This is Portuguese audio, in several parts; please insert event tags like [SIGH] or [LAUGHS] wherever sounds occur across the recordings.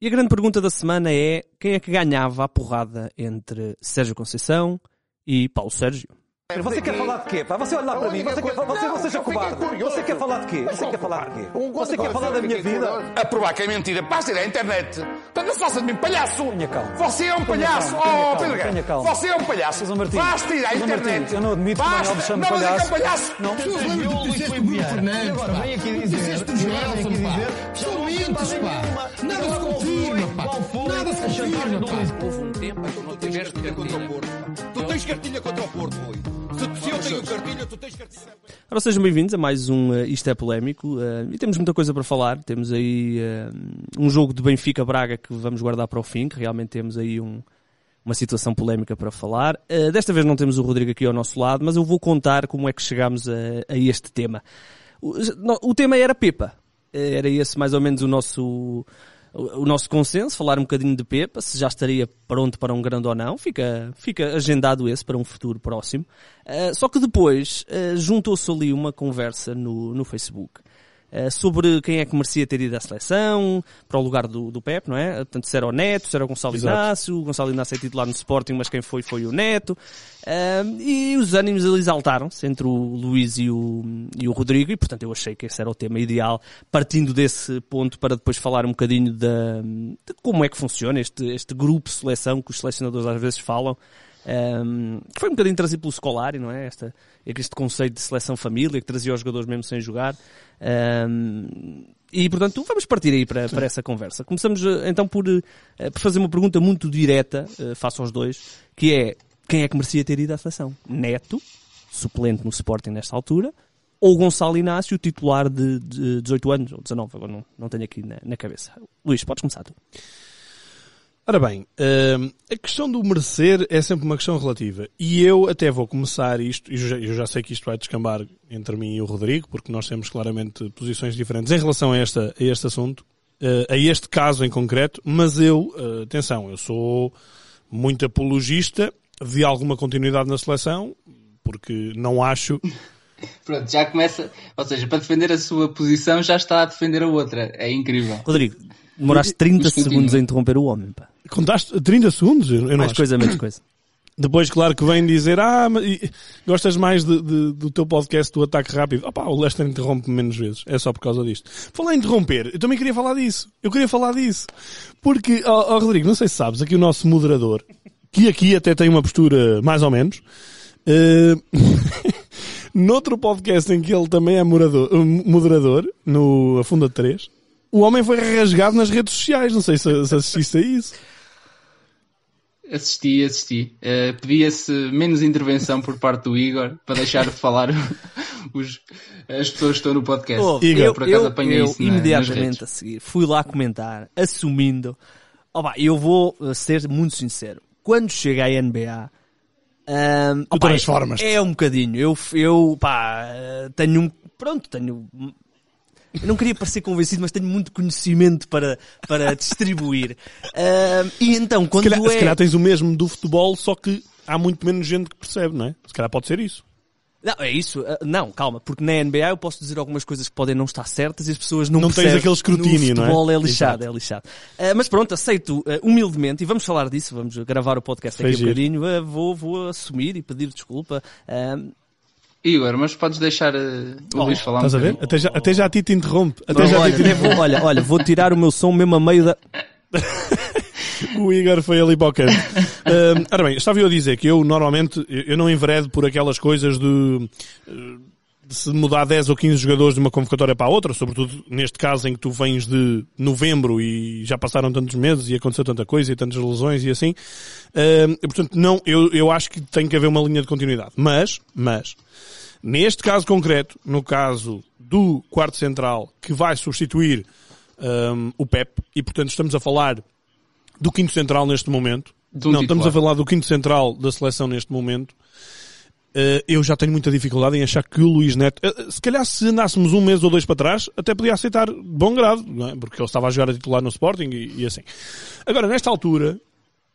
E a grande pergunta da semana é quem é que ganhava a porrada entre Sérgio Conceição e Paulo Sérgio? Você quer falar de quê? Pá? Você olha lá para mim, você, quer, você, você seja cobarde. Você quer falar de quê? Você quer falar de quê? Você quer falar da minha vida? A provar que é mentira, basta ir à internet. Então não se faça de mim palhaço. Tenha calma. Você é um palhaço. Oh, Pedro tenha Guerra. calma. Você é um palhaço. Basta ir à internet. Eu não admito que o Basta. Manuel me chame Não, mas é que é um palhaço. palhaço. Não. Tu disseste Bruno Fernandes, pá. Vem aqui dizer, Joelson, pá. São mentes, pá. Nada se confirma, pá. Nada se confirma, pá. Houve um tempo em que não tiveste contra o Porto, pá. Tens cartilha contra o Porto. Se, se eu tenho cartilha, tu tens cartilha. Ora, sejam bem-vindos a mais um uh, Isto é Polémico uh, e temos muita coisa para falar. Temos aí uh, um jogo de Benfica-Braga que vamos guardar para o fim, que realmente temos aí um, uma situação polémica para falar. Uh, desta vez não temos o Rodrigo aqui ao nosso lado, mas eu vou contar como é que chegámos a, a este tema. O, o tema era Pepa. Era esse mais ou menos o nosso, o, nosso consenso, falar um bocadinho de Pepa, se já estaria pronto para um grande ou não. Fica, fica agendado esse para um futuro próximo. Uh, só que depois uh, juntou-se ali uma conversa no, no Facebook uh, sobre quem é que merecia ter ido à seleção, para o lugar do, do Pep, não é? Portanto, se era o Neto, se era o Gonçalo Exato. Inácio, o Gonçalo Inácio é titular no Sporting, mas quem foi foi o Neto. Uh, e os ânimos exaltaram-se entre o Luís e o, e o Rodrigo, e portanto eu achei que esse era o tema ideal, partindo desse ponto para depois falar um bocadinho da, de como é que funciona este, este grupo de seleção que os selecionadores às vezes falam. Que foi um bocadinho trazido pelo Scolari, não é? Esta, este conceito de seleção família que trazia os jogadores mesmo sem jogar. Um, e portanto vamos partir aí para, para essa conversa. Começamos eh, então por, eh, por fazer uma pergunta muito direta, eh, face aos dois, que é quem é que merecia ter ido à seleção? Neto, suplente no Sporting nesta altura, ou Gonçalo Inácio, titular de, de 18 anos, ou 19, agora não, não tenho aqui na, na cabeça. Luís, podes começar tu. Ora bem, hum, a questão do merecer é sempre uma questão relativa. E eu até vou começar isto, e eu já, sei que isto vai descambar entre mim e o Rodrigo, porque nós temos claramente posições diferentes em relação a, esta, a este assunto, eh, a este caso em concreto, mas eu, eh, atenção, eu sou muito apologista de alguma continuidade na seleção, porque não acho [LAUGHS] Pronto, já começa. Ou seja, para defender a sua posição já está a defender a outra. É incrível. Rodrigo, demoraste 30 Mas continua. segundos a interromper o homem, pá. Contaste 30 segundos? Eu não Mais acho. coisa, menos coisa. Depois, claro que vem dizer, ah, mas, e, gostas mais de- de- do teu podcast do ataque rápido. Opa, o Lester interrompe menos vezes. É só por causa disto. Falei em interromper. Eu também queria falar disso. Eu queria falar disso. Porque, ó ó, Rodrigo, não sei se sabes, aqui o nosso moderador, que aqui até tem uma postura mais ou menos, eh, [LAUGHS] noutro podcast em que ele também é morador- eh, moderador, no Afunda 3, o homem foi rasgado nas redes sociais. Não sei se, se assististe a isso. Assisti, assisti. Eh, Pedia-se menos intervenção por parte do Igor para deixar de falar [LAUGHS] os, as pessoas que estão no podcast. Oh, Igor, eu, por acaso eu, apanhei eu isso na- nas imediatamente redes. a seguir fui lá comentar, assumindo. Oh, pá, eu vou uh, ser muito sincero. Quando chega à NBA, um, Tu transformas-te. É um bocadinho. Eu, eu pá, uh, tenho um. Pronto, tenho. Eu não queria parecer convencido, mas tenho muito conhecimento para, para [LAUGHS] distribuir. Um, e então, Se quando calhar, é. se calhar tens o mesmo do futebol, só que há muito menos gente que percebe, não é? Se calhar pode ser isso. Não, é isso. Uh, Não, calma, porque na NBA eu posso dizer algumas coisas que podem não estar certas e as pessoas não, Não tens percebem. aquele escrutínio, não é? futebol é lixado, é lixado. Uh, mas pronto, aceito uh, humildemente e vamos falar disso, vamos gravar o podcast Foi aqui um giro. bocadinho. Uh, vou, vou assumir e pedir desculpa. Uh, Igor, mas podes deixar eh, o Luís falar um Estás a ver? Até já, até já a ti te interrompe. Até não, já a olha, ti te até vou, olha, olha, vou tirar o meu som mesmo a meio da. [LAUGHS] O Igor foi ali para o canto. Ora bem, estava eu a dizer que eu normalmente, eu não enveredo por aquelas coisas de, de se mudar 10 ou 15 jogadores de uma convocatória para a outra, sobretudo neste caso em que tu vens de novembro e já passaram tantos meses e aconteceu tanta coisa e tantas lesões e assim. E, portanto, não, eu, eu acho que tem que haver uma linha de continuidade. Mas, mas, neste caso concreto, no caso do quarto central que vai substituir ahm, o Pep, e portanto estamos a falar do quinto central neste momento. Um não, estamos a titular. falar do quinto central da seleção neste momento. Eh, eu já tenho muita dificuldade em achar que o Luís Neto, eh, se calhar se andássemos um mês ou dois para trás, até podia aceitar de bom grado, é? porque ele estava a jogar a titular no Sporting e, e assim. Agora, nesta altura,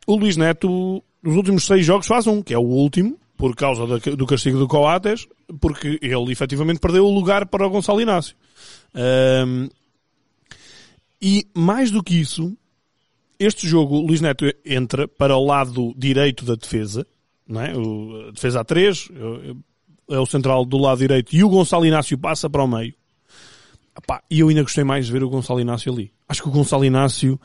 o Luís Neto, nos últimos seis jogos, faz um, que é o último, por causa da- do castigo do Coates, porque ele efetivamente perdeu o lugar para o Gonçalo Inácio. Ahm, e mais do que isso, este jogo, o Luís Neto entra para o lado direito da defesa, não é? O, defesa a 3, é o central do lado direito, e o Gonçalo Inácio passa para o meio. Epá, e eu ainda gostei mais de ver o Gonçalo Inácio ali. Acho que o Gonçalo Inácio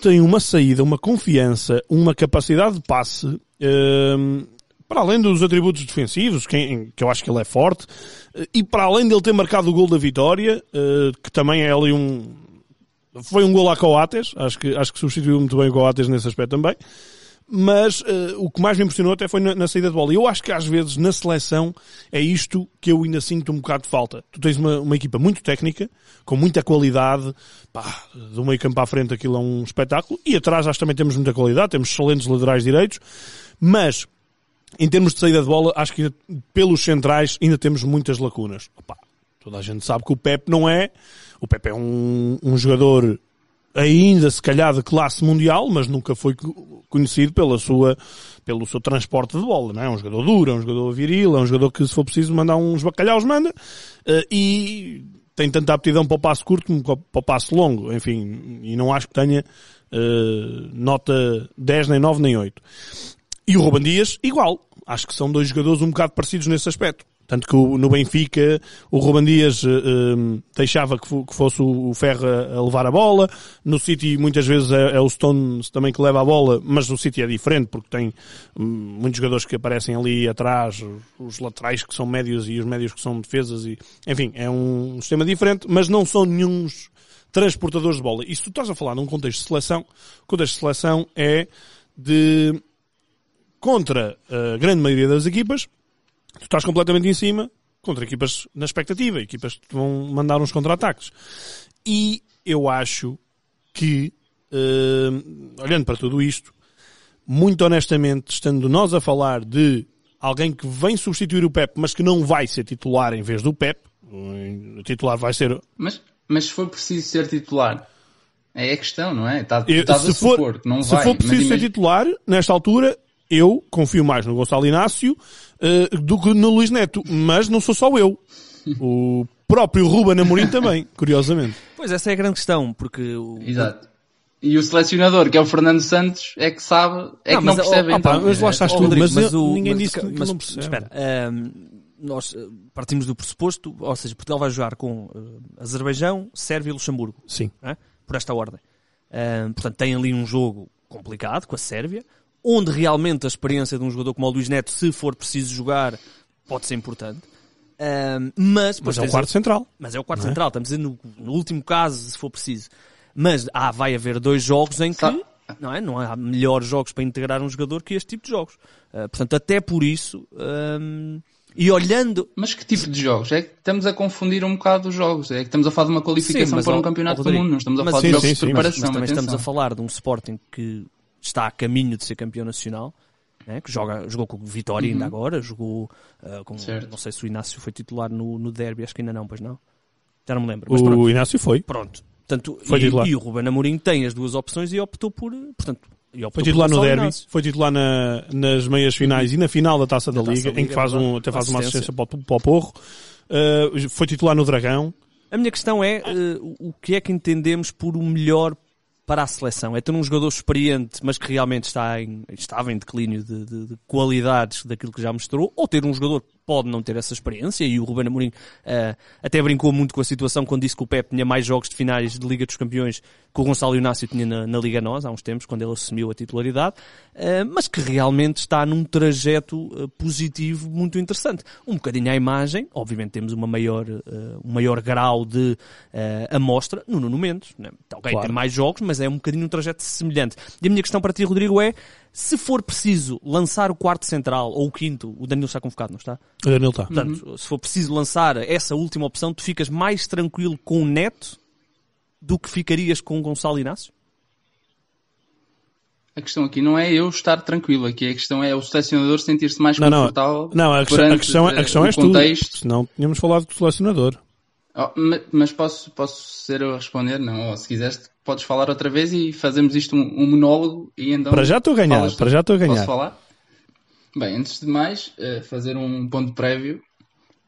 tem uma saída, uma confiança, uma capacidade de passe, hum, para além dos atributos defensivos, que, que eu acho que ele é forte, e para além dele ter marcado o gol da vitória, uh, que também é ali um, foi um gol a Coates, acho que, acho que substituiu muito bem o Coates nesse aspecto também. Mas uh, o que mais me impressionou até foi na, na, saída de bola. Eu acho que às vezes na seleção é isto que eu ainda sinto um bocado de falta. Tu tens uma, uma equipa muito técnica, com muita qualidade, pá, do meio campo à frente aquilo é um espetáculo, e atrás acho que também temos muita qualidade, temos excelentes laterais direitos, mas em termos de saída de bola, acho que pelos centrais ainda temos muitas lacunas. Opa, toda a gente sabe que o Pep não é o Pepe é um, um jogador ainda se calhar de classe mundial, mas nunca foi conhecido pela sua, pelo seu transporte de bola, não é? Um jogador duro, é um jogador viril, é um jogador que se for preciso mandar uns bacalhaus manda, uh, e tem tanta aptidão para o passo curto como para o passo longo, enfim, e não acho que tenha uh, nota 10, nem 9, nem 8. E o Ruben Dias, igual. Acho que são dois jogadores um bocado parecidos nesse aspecto. Tanto que no Benfica o Ruben Dias uh, deixava que, que, fosse o Ferro a levar a bola. No City muitas vezes é, é, o Stones também que leva a bola, mas o City é diferente porque tem um, muitos jogadores que aparecem ali atrás, os laterais que são médios e os médios que são defesas. E, enfim, é um sistema diferente, mas não são nenhums transportadores de bola. E se tu estás a falar num contexto de seleção, o contexto de seleção é de contra a grande maioria das equipas, tu estás completamente em cima contra equipas na expectativa, equipas que vão mandar uns contra-ataques. E eu acho que, uh, olhando para tudo isto, muito honestamente, estando nós a falar de alguém que vem substituir o Pep, mas que não vai ser titular em vez do Pep, o titular vai ser. Mas, mas se for preciso ser titular, é a questão, não é? Está, está se, for, supor, não se vai, for preciso ser titular, nesta altura, eu confio mais no Gonçalo Inácio uh, do que no Luís Neto. Mas não sou só eu. O próprio Ruben Amorim também, curiosamente. Pois essa é a grande questão, porque... O... Exato. E o selecionador, que é o Fernando Santos, é que sabe, é não, que não percebe. Oh, então. mas lá estás tu, mas, mas o, ninguém mas, disse que mas, não percebe. Espera, um, nós eh, partimos do pressuposto, ou seja, Portugal vai jogar com uh, Azerbaijão, Sérvia e Luxemburgo. Sim. É? Por esta ordem. Um, portanto, tem ali um jogo complicado com a Sérvia, onde realmente a experiência de um jogador como o Luís Neto, se for preciso jogar, pode ser importante. Um, mas, mas é o quarto a... central. Mas é o quarto é? central, estamos dizendo no, no, último caso, se for preciso. Mas ah, vai haver dois jogos em que não, é? não há melhores jogos para integrar um jogador que este tipo de jogos. Uh, portanto, até por isso, um, e olhando. Mas que tipo de jogos? É que estamos a confundir um bocado os jogos. É que estamos a falar de uma qualificação sim, para um campeonato do mundo, não estamos a falar sim, de jogos sim, de preparação. Mas, mas também estamos a falar de um Sporting que está a caminho de ser campeão nacional, né, que joga, jogou com o Vitória uhum. ainda agora, jogou uh, com, não sei se o Inácio foi titular no, no derby, acho que ainda não, pois não. Já não me lembro. Mas, o pronto, Inácio foi. Pronto. Portanto, foi e, titular. e o Ruben Amorim tem as duas opções e optou por, portanto, foi titular no derby, Inácio. foi titular na, nas meias finais e na final da Taça da, da Liga, Liga, em que faz um, até faz uma assistência para o, para o Porro. Uh, foi titular no Dragão. A minha questão é uh, o que é que entendemos por o melhor para a seleção. É ter um jogador experiente, mas que realmente está em, estava em declínio de, de, de, qualidades daquilo que já mostrou, ou ter um jogador pode não ter essa experiência, e o Ruben Amorim uh, até brincou muito com a situação quando disse que o Pep tinha mais jogos de finais de Liga dos Campeões que o Gonçalo Inácio tinha na, na Liga Nós, há uns tempos, quando ele assumiu a titularidade, uh, mas que realmente está num trajeto uh, positivo muito interessante. Um bocadinho à imagem, obviamente temos uma maior, um maior grau de amostra no Nuno Mendes, né? okay, claro. tem mais jogos, mas é um bocadinho um trajeto semelhante. E a minha questão para ti, Rodrigo, é se for preciso lançar o quarto central ou o quinto, o Danilo está convocado, não está? O Danilo está. Portanto, uhum. se for preciso lançar essa última opção, tu ficas mais tranquilo com o Neto do que ficarias com o Gonçalo Inácio? A questão aqui não é eu estar tranquilo, aqui a questão é o selecionador sentir-se mais não, confortável. Não, não a, questão, a questão, a questão é contexto. tu, senão tínhamos falado do selecionador. Oh, mas posso, posso ser eu a responder? Não, ou se quiseres podes falar outra vez e fazemos isto um, um monólogo e então... Para já estou a ganhar, para já estou a ganhar. Posso falar? Bem, antes de mais, uh, fazer um ponto prévio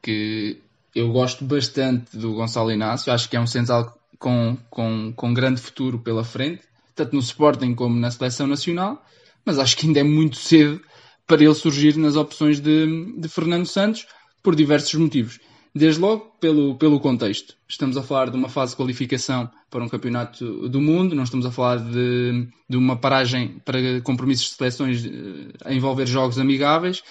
que eu gosto bastante do Gonçalo Inácio, acho que é um central com, com, com grande futuro pela frente, tanto no Sporting como na seleção nacional, mas acho que ainda é muito cedo para ele surgir nas opções de, de Fernando Santos, por diversos motivos. Desde logo, pelo, pelo contexto. Estamos a falar de uma fase de qualificação para um campeonato do mundo, não estamos a falar de, de uma paragem para compromissos de seleções eh, a envolver jogos amigáveis.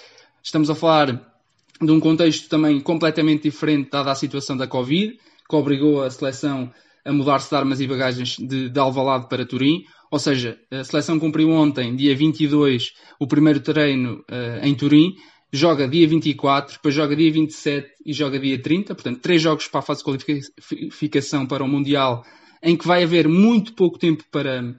Estamos a falar de um contexto também completamente diferente, dada a situação da Covid, que obrigou a seleção a mudar-se de armas e bagagens de, de Alvalade para Turim. Ou seja, a seleção cumpriu ontem, dia 22, o primeiro treino uh, em Turim, joga dia 24, depois joga dia 27 e joga dia 30, portanto, três jogos para a fase de qualificação para o Mundial, em que vai haver muito pouco tempo para,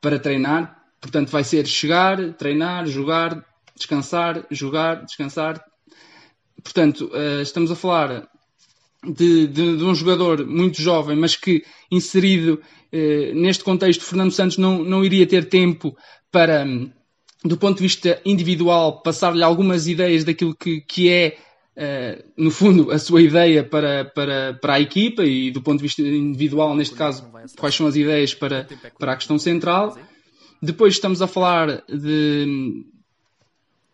para treinar, portanto, vai ser chegar, treinar, jogar, descansar, jogar, descansar. Portanto, uh, estamos a falar de, de, de, um jogador muito jovem, mas que inserido eh, neste contexto, Fernando Santos não, não iria ter tempo para, do ponto de vista individual, passar-lhe algumas ideias daquilo que, que é, eh, no fundo, a sua ideia para, para, para a equipa e do ponto de vista individual, neste caso, quais são as ideias para, para a questão central. Depois estamos a falar de,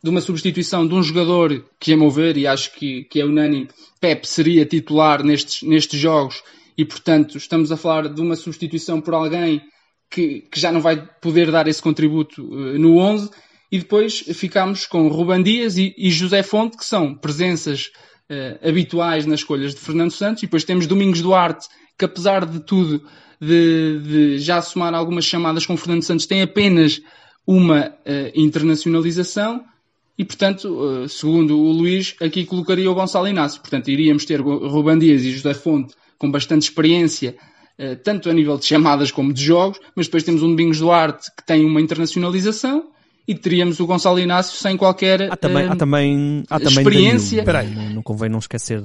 de uma substituição de um jogador que, a meu ver, e acho que, que é unânime, Pep seria titular nestes, nestes jogos e, portanto, estamos a falar de uma substituição por alguém que, que já não vai poder dar esse contributo uh, no 11 e depois ficamos com Ruban Dias e, e José Fonte, que são presenças uh, habituais nas escolhas de Fernando Santos, e depois temos Domingos Duarte, que apesar de tudo, de, de já somar algumas chamadas com Fernando Santos, tem apenas uma uh, internacionalização, e, portanto, eh, segundo o Luís, aqui colocaria o Gonçalo Inácio. Portanto, iríamos ter Ruban Dias e José Fonte com bastante experiência, eh, tanto a nível de chamadas como de jogos, mas depois temos um Domingos Duarte que tem uma internacionalização e teríamos o Gonçalo Inácio sem qualquer há também, há também, há também experiência. Danilo, não, não convém não esquecer.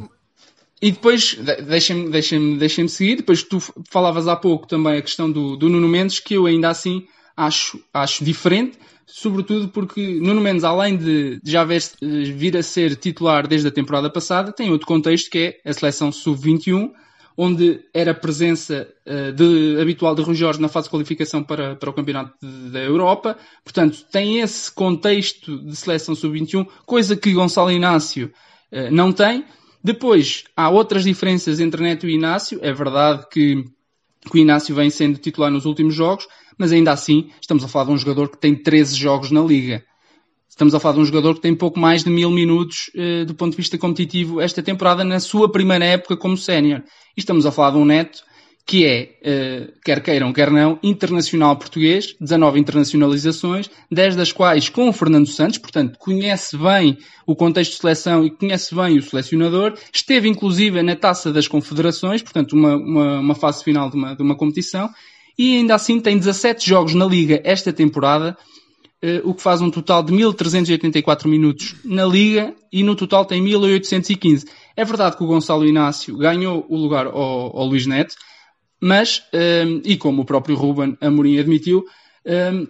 E depois, deixem-me deixem deixem seguir, depois tu falavas há pouco também a questão do, do Nuno Mendes, que eu ainda assim acho, acho diferente, sobretudo porque Nuno Mendes, além de já ver, vir a ser titular desde a temporada passada, tem outro contexto que é a seleção sub-21, onde era presença uh, de, habitual de Rui Jorge na fase de qualificação para, para o Campeonato da Europa. Portanto, tem esse contexto de seleção sub-21, coisa que Gonçalo Inácio uh, não tem. Depois, há outras diferenças entre Neto e Inácio. É verdade que, que o Inácio vem sendo titular nos últimos jogos, mas ainda assim estamos a falar de um jogador que tem 13 jogos na Liga. Estamos a falar de um jogador que tem pouco mais de mil minutos uh, do ponto de vista competitivo esta temporada na sua primeira época como sénior. E estamos a falar de um neto que é, uh, quer queiram, quer não, internacional português, 19 internacionalizações, 10 das quais com o Fernando Santos, portanto, conhece bem o contexto de seleção e conhece bem o selecionador, esteve inclusive na Taça das Confederações, portanto, uma, uma, uma fase final de uma, de uma competição, e ainda assim tem 17 jogos na Liga esta temporada, eh, o que faz um total de 1384 minutos na Liga e no total tem 1815. É verdade que o Gonçalo Inácio ganhou o lugar ao, ao Luís Neto, mas, um, eh, e como o próprio Ruben Amorim admitiu, um, eh,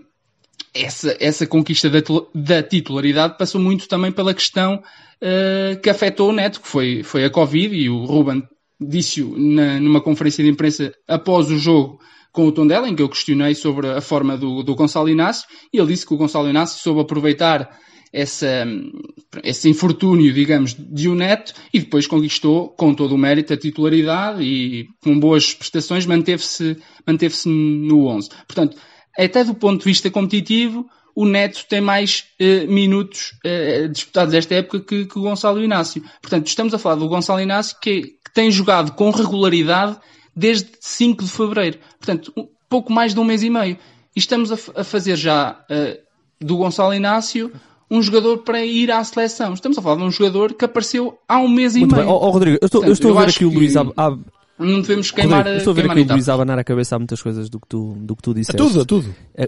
essa, essa conquista da, da, titularidade passou muito também pela questão uh, que afetou o Neto, que foi, foi a Covid, e o Ruben disse-o numa conferência de imprensa após o jogo com o Tondela, em que eu questionei sobre a forma do, do Gonçalo Inácio, e ele disse que o Gonçalo Inácio soube aproveitar essa, esse infortúnio, digamos, de um neto e depois conquistou com todo o mérito a titularidade e com boas prestações manteve-se manteve no 11. Portanto, até do ponto de vista competitivo, o Neto tem mais uh, minutos uh, disputados esta época que, que, o Gonçalo Inácio. Portanto, estamos a falar do Gonçalo Inácio que, que tem jogado com regularidade desde 5 de fevereiro. Portanto, um, pouco mais de um mês e meio. E estamos a, a fazer já uh, do Gonçalo Inácio um jogador para ir à seleção. Estamos a falar de um jogador que apareceu há um mês Muito e meio. Bem. Oh, oh, Rodrigo, eu estou, Portanto, eu estou a ver aqui o Luís. Ab... Não devemos queimar Rodrigo, eu estou a ver aqui o Luís abanar a cabeça a muitas coisas do que tu, do que tu disseste. A tudo, a tudo. É.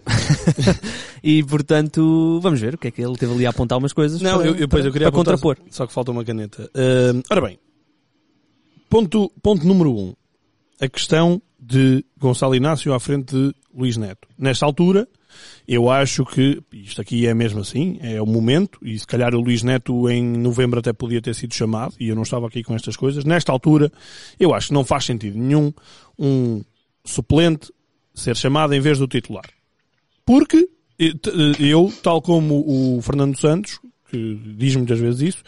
[LAUGHS] e portanto, vamos ver o que é que ele teve ali a apontar umas coisas. Não, para, eu, eu, para, eu queria para contrapor. Só que falta uma caneta. Uh, ora bem, ponto, ponto número um a questão de Gonçalo Inácio à frente de Luís Neto. Nesta altura, eu acho que, isto aqui é mesmo assim, é o momento, e se calhar o Luís Neto em novembro até podia ter sido chamado, e eu não estava aqui com estas coisas. Nesta altura, eu acho que não faz sentido nenhum um suplente ser chamado em vez do titular. Porque eu, tal como o Fernando Santos, que diz muitas vezes isso,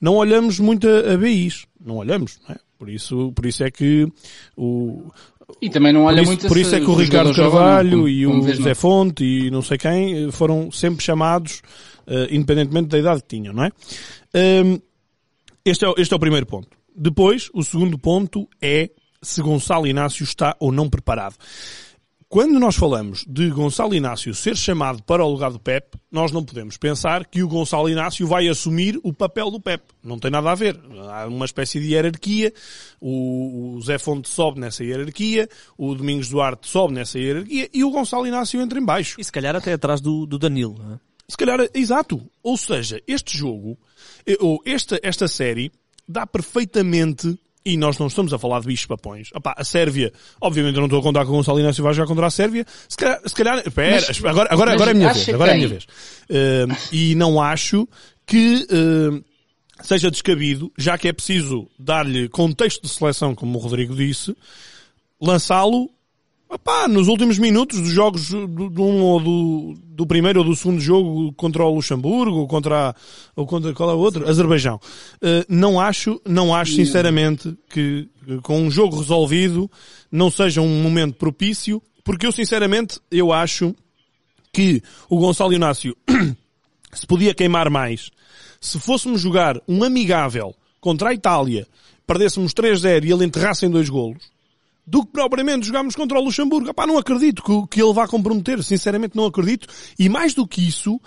não olhamos muito a, a BIs. Não olhamos, não é? Por isso, por isso é que o, E também não olha por isso, muito por isso é que o Ricardo ou não, Carvalho como- e o não. Zé Fonte e não sei quem eh, foram sempre chamados, eh, independentemente da idade que tinham, não é? Hum, este, é, este é o primeiro ponto. Depois, o segundo ponto é se Gonçalo Inácio está ou não preparado. Quando nós falamos de Gonçalo Inácio ser chamado para o lugar do Pep, nós não podemos pensar que o Gonçalo Inácio vai assumir o papel do Pep. Não tem nada a ver. Há uma espécie de hierarquia. O, Zé Fonte sobe nessa hierarquia, o Domingos Duarte sobe nessa hierarquia e o Gonçalo Inácio entra em baixo. E se calhar até atrás do, do Danilo. não é? Se calhar, exato. Ou seja, este jogo, eh, ou esta, esta série, dá perfeitamente, e nós não estamos a falar de bichos papões. Opá, a Sérvia, obviamente eu não estou a contar que o Gonçalo Inácio vai jogar contra a Sérvia. Se calhar, se calhar espera, Mas- agora, agora, mas agora é a minha vez. Agora é a minha vez. Eh, e não acho que, eh, seja descabido, já que é preciso dar-lhe contexto de seleção, como o Rodrigo disse, lançá-lo Epá, nos últimos minutos dos jogos do, do um ou do, do primeiro ou do segundo jogo contra o Luxemburgo ou contra, a- ou contra qual é o outro? Azerbaijão. Eh, não acho, não acho sinceramente que eh, com um jogo resolvido não seja um momento propício, porque eu sinceramente eu acho que o Gonçalo Inácio [CLEARS THROAT] se podia queimar mais se fôssemos jogar um amigável contra a Itália, perdêssemos 3-0 e ele enterrasse em dois golos, do que propriamente jogarmos contra o Luxemburgo. Epá, não acredito que, que ele vá comprometer, sinceramente não acredito. E mais do que isso,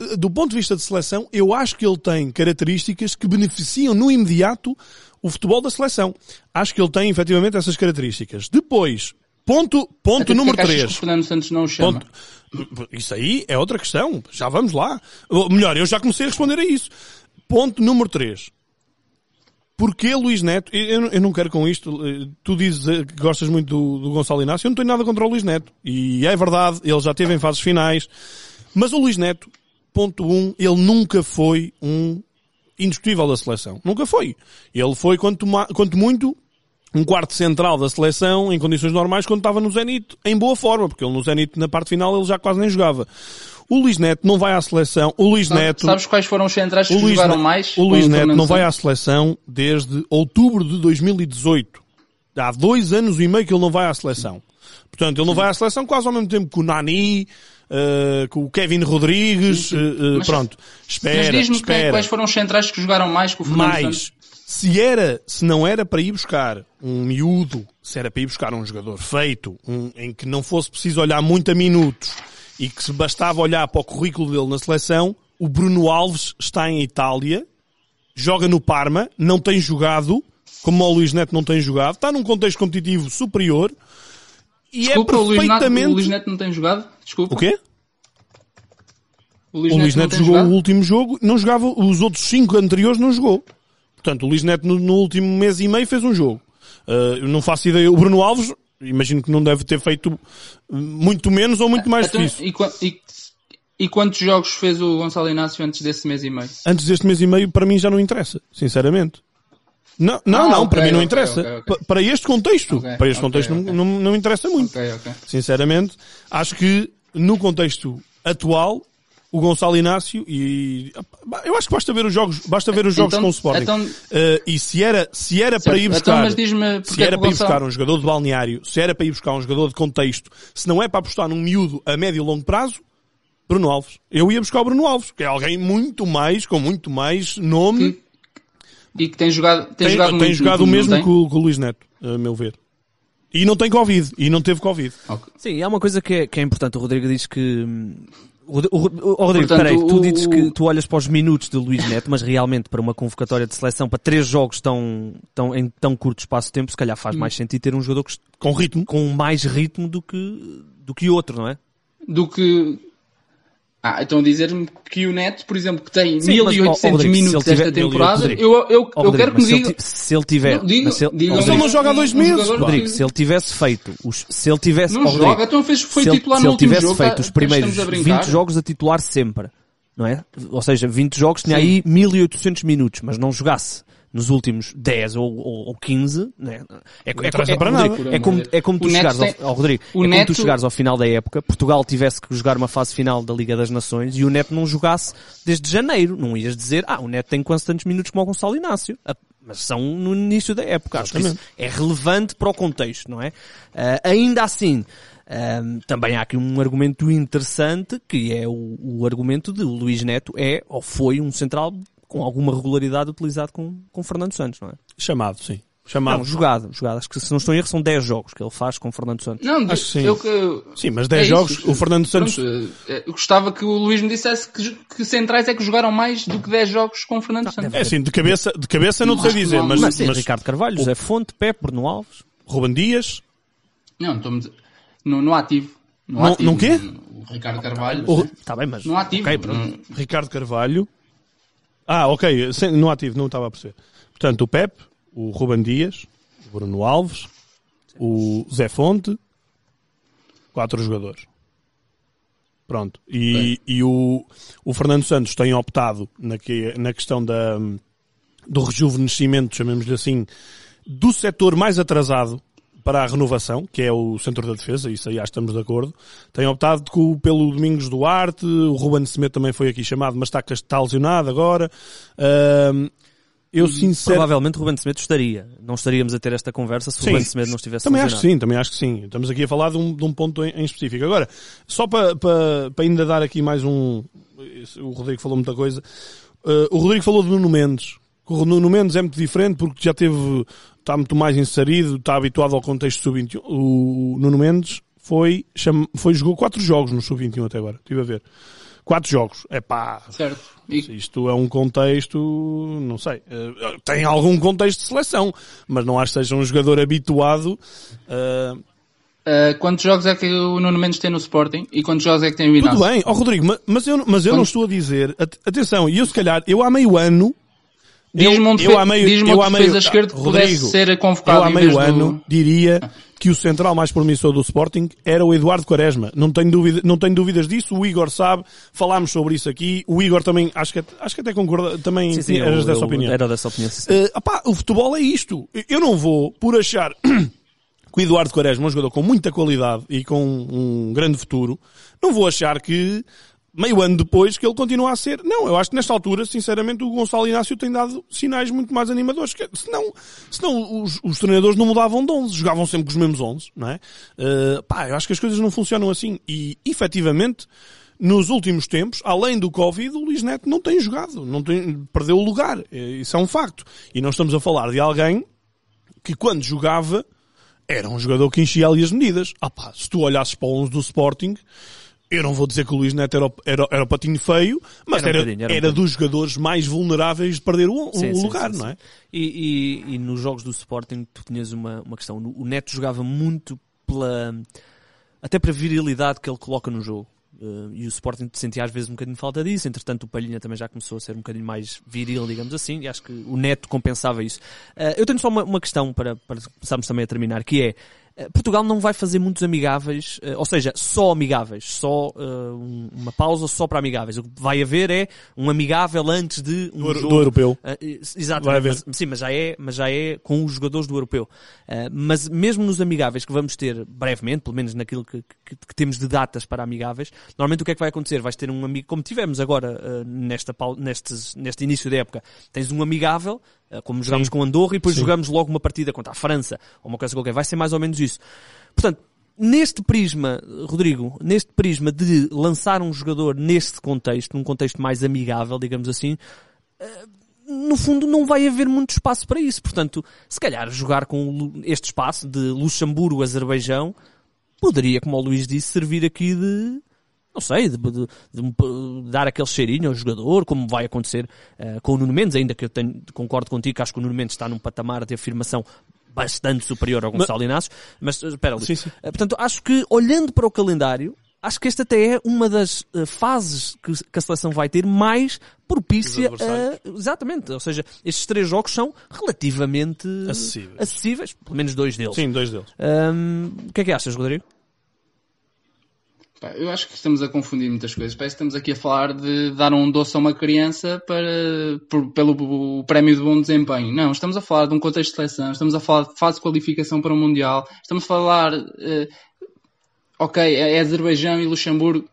eh, do ponto de vista de seleção, eu acho que ele tem características que beneficiam no imediato o futebol da seleção. Acho que ele tem efetivamente essas características. Depois, ponto, ponto Até número é que achas 3. que o Fernando Santos não o chama. Ponto. Isso aí é outra questão. Já vamos lá. Ou melhor, eu já comecei a responder a isso. Ponto número 3. Porquê Luís Neto? Eu, eu- não quero com isto. eh, Tu dizes eh, que gostas muito do, do Gonçalo Inácio. Eu não tenho nada contra o Luís Neto. E é verdade, ele já esteve em fases finais. Mas o Luís Neto, ponto 1, um, ele nunca foi um indiscutível da seleção. Nunca foi. Ele foi, quanto, quanto muito, um quarto central da seleção em condições normais quando estava no Zenit em boa forma, porque ele no Zenit na parte final ele já quase nem jogava. O Luís Neto não vai à seleção. O Luís Sabe- Neto, Sabes quais foram os centrais que Luís, jogaram Ne- mais? o Luís Neto não vai à seleção desde outubro de 2018. Há dois anos e meio que ele não vai à seleção. Portanto, ele não vai à seleção quase ao mesmo tempo que o Nani, eh, com o Kevin Rodrigues, eh, Mas- pronto. Mas Espera, diz-me quem- espera. quais foram os centrais que jogaram mais com o Fernando Mas, Santos. se era, se não era para ir buscar um miúdo, se era para ir buscar um jogador feito, um, em que não fosse preciso olhar muito a minutos e que se bastava olhar para o currículo dele na seleção, o Bruno Alves está em Itália, joga no Parma, não tem jogado, como o Luís Neto não tem jogado, está num contexto competitivo superior e Desculpa, é o, Luís Neto, perfeitamente... o Luís Neto não tem jogado? Desculpa. O quê? O Luís O Luís Neto tem jogou jogado? o último jogo, não jogava, os outros cinco anteriores não jogou. Portanto, o Luís Neto no, no último mês e meio fez um jogo. Uh, não faço ideia. O Bruno Alves, imagino que não deve ter feito uh, muito menos ou muito mais Então, que isso. e, e- e quantos jogos fez o Gonçalo Inácio antes desse mês e meio? Antes deste mês e meio, para mim já não interessa, sinceramente. Não, não, Ah, não, ok, para mim não ok, interessa. ok, ok. Pa- Para este contexto, para este contexto. Não, não, não interessa muito. Sinceramente, acho que no contexto atual, o Gonçalo Inácio e eu acho que basta ver os jogos, basta ver os jogos Então- com o Sporting. então- Eh, e se era, se era para ir Certo. buscar, Então, se é era para ir Gonçalo- buscar um jogador de balneário, se era para ir buscar um jogador de contexto, se não é para apostar num miúdo a médio e longo prazo, Bruno Alves. Eu ia buscar o Bruno Alves, que é alguém muito mais, com muito mais nome. Que- E que tem jogado, tem, tem jogado, tem muito, jogado o mesmo que o, que o Luís Neto, a meu ver. E não tem Covid. E não teve Covid. Ok. Sim, e há uma coisa que é, que é importante. O Rodrigo diz que. Hum, O, o, o, o Rodrigo, Portanto, peraí, tu dizes que tu olhas para os minutos de Luís Neto, mas realmente para uma convocatória de seleção para três jogos tão, tão, em tão curto espaço de tempo, se calhar faz mais sentido ter um jogador que, Com ritmo. com mais ritmo do que, do que outro, não é? Do que... Ah, então dizer-me que o Neto, por exemplo, que tem Sim, mas, ó, 1800 ó, Rodrigo, se minutos ele tiver- esta temporada, Rodrigo, eu, eu, eu Rodrigo, quero que me se ele diga... Se ele tiver. Não, diga- se ele- diga- ó, Mas ele não joga há dois meses. Rodrigo, se ele tivesse feito os, se ele tivesse, Não Rodrigo, joga, então fez, foi se ele, titular se no ele último tivesse jogo. feito tá- os primeiros estamos a brincar. 20 jogos a titular sempre, não é? Ou seja, 20 jogos tinha Sim. aí 1800 minutos, mas não jogasse nos últimos 10 ou, ou, ou 15, né? é, é, é, para nada. é como, é como tu O Neto chegares tem- ao, ao Rodrigo, o é como tu Neto- chegares ao final da época, Portugal tivesse que jogar uma fase final da Liga das Nações e o Neto não jogasse desde janeiro. Não ias dizer, ah, o Neto tem quantos tantos minutos como o Gonçalo Inácio. Ah, Mas são no início da época. Acho que isso é relevante para o contexto, não é? Ah, ainda assim, Ahm, também há aqui um argumento interessante que é o, o argumento de o Luís Neto é ou foi um central com alguma regularidade utilizado com, com Fernando Santos, não é? Chamado, sim. Chamado. Não, jogado, jogado. Acho que se não estou em erro são 10 jogos que ele faz com Fernando Santos. Não, Acho que sim. eu que- Sim, mas 10 é jogos, isso. o Fernando Santos... Pronto, eh, eu gostava que o Luís me dissesse que, que centrais é que jogaram mais do que 10 jogos com o Fernando Santos. É assim, de cabeça, de cabeça não te sei dizer, não, mas, Mas sim, mas Ricardo Carvalho, José Fonte, Pepe, Bruno Alves. Ruben Dias, Não, estou-me a dizer- no, no ativo. No, No- ativo. no quê? O Ricardo Carvalho. o- Está bem, mas... No ativo. Ok, pronto. No- Ricardo Carvalho. Ah, ok, sem- no ativo, não estava a perceber. Portanto, o Pepe, o Ruben Dias, o Bruno Alves, o Zé Fonte, quatro jogadores. Pronto. E, e o, o Fernando Santos tem optado na, que, na questão da, do rejuvenescimento, chamemos-lhe assim, do setor mais atrasado para a renovação, que é o centro da defesa, isso aí já estamos de acordo. Tem optado pelo Domingos Duarte, o Ruben Semedo também foi aqui chamado, mas está, está lesionado agora. Eu sinceramente... Provavelmente Ruben Semedo estaria. Não estaríamos a ter esta conversa se o Sim. Ruben Semedo não estivesse Também acho que lesionado. sim, também acho que sim. Estamos aqui a falar de um, de um ponto em, em específico. Agora, só para, para, para ainda dar aqui mais um. O Rodrigo falou muita coisa. Uh, o Rodrigo falou de Nuno Mendes. O Nuno Mendes é muito diferente porque já teve. Está muito mais inserido, está habituado ao contexto sub-21. O Nuno Mendes foi, cham, foi. Jogou quatro jogos no sub-21 até agora. Estive a ver. Quatro jogos. É pá. Certo. E, Isto é um contexto, não sei, eh, tem algum contexto de seleção, mas não acho que seja um jogador habituado. eh, eh, quantos jogos é que o Nuno Mendes tem no Sporting? E quantos jogos é que tem o Inácio? tudo bem, ó Rodrigo, ma- mas eu, mas eu não Quando- estou a dizer, at- atenção, e eu se calhar, eu há meio ano, Diz-me um, eu, há meio, eu outro há meio, defesa esquerdo que pudesse Rodrigo, ser eu convocado há em meio ano do... diria que o central mais promissor do Sporting era o Eduardo Quaresma. Não tenho, dúvida, não tenho dúvidas disso, o Igor sabe, falámos sobre isso aqui, o Igor também, acho que, acho que até concorda, também Sim, sim, eras eu- dessa eu- opinião. Era dessa opinião. sim, sim. Uh, opá, o futebol é isto. Eu não vou, por achar [CLEARS THROAT] que o Eduardo Quaresma é um jogador com muita qualidade e com um grande futuro, não vou achar que meio ano depois que ele continua a ser. Não, eu acho que nesta altura, sinceramente, o Gonçalo Inácio tem dado sinais muito mais animadores. Que, senão, senão os, os treinadores não mudavam de 11, jogavam sempre com os mesmos 11, não é? Uh, pá, eu acho que as coisas não funcionam assim. E, efetivamente, nos últimos tempos, além do Covid, o Luís Neto não tem jogado, não tem, perdeu o lugar. É, Isso é um facto. E não estamos a falar de alguém que quando jogava era um jogador que enchia ali as medidas. Ah pá, se tu olhasses para o 11 do Sporting, eu não vou dizer que o Luís Neto era, o- era, era o patinho feio, mas Era um era, era um era dos jogadores mais vulneráveis de perder o, o Sim, lugar, sim, não é? E, e- e nos jogos do Sporting tu tinhas uma, uma questão. O Neto jogava muito pela. até para a virilidade que ele coloca no jogo. Eh, e o Sporting sentia às vezes um bocadinho de falta disso. Entretanto, o Palhinha também já começou a ser um bocadinho mais viril, digamos assim. E acho que o Neto compensava isso. Eh, eu tenho só uma, uma questão para, para começarmos também a terminar, que é. Eh, Portugal não vai fazer muitos amigáveis, eh, ou seja, só amigáveis, só um- uma pausa só para amigáveis. O que vai haver é um amigável antes de um Do, jogo do europeu. ex- exato, Vai haver. mas- sim, mas já é, mas já é com os jogadores do europeu. Ah, mas mesmo nos amigáveis que vamos ter brevemente, pelo menos naquilo que, que- que temos de datas para amigáveis, normalmente o que é que vai acontecer? Vais ter um amigo, como tivemos agora ah, nesta, nestes, neste início da época, tens um amigável, como jogámos com Andorra, e depois Sim. jogamos logo uma partida contra a França, ou uma coisa qualquer. Vai ser mais ou menos isso. Portanto, neste prisma, Rodrigo, neste prisma de lançar um jogador neste contexto, num contexto mais amigável, digamos assim, no fundo não vai haver muito espaço para isso. Portanto, se calhar jogar com este espaço de Luxemburgo, Azerbaijão, poderia, como o Luís disse, servir aqui de, não sei, de, de- de um- dar aquele cheirinho ao jogador, como vai acontecer eh, com o Nuno Mendes, ainda que eu tenho, concordo contigo que acho que o Nuno Mendes está num patamar de afirmação bastante superior ao Gonçalo Inácio, mas eh, espera, Luís. Sim, sim. Eh, Portanto, acho que olhando para o calendário, acho que esta até é uma das eh, fases que, que a seleção vai ter mais propícia a... Exatamente. Ou seja, estes três jogos são relativamente Acessíveis. acessíveis, pelo menos dois deles. Sim, dois deles. Hum, o que é que achas, Rodrigo? Eu acho que estamos a confundir muitas coisas. Parece que estamos aqui a falar de dar um doce a uma criança para, por- pelo prémio de bom desempenho. Não, estamos a falar de um contexto de seleção, estamos a falar de fase de qualificação para o Mundial, estamos a falar, eh, ok, é Azerbaijão e Luxemburgo.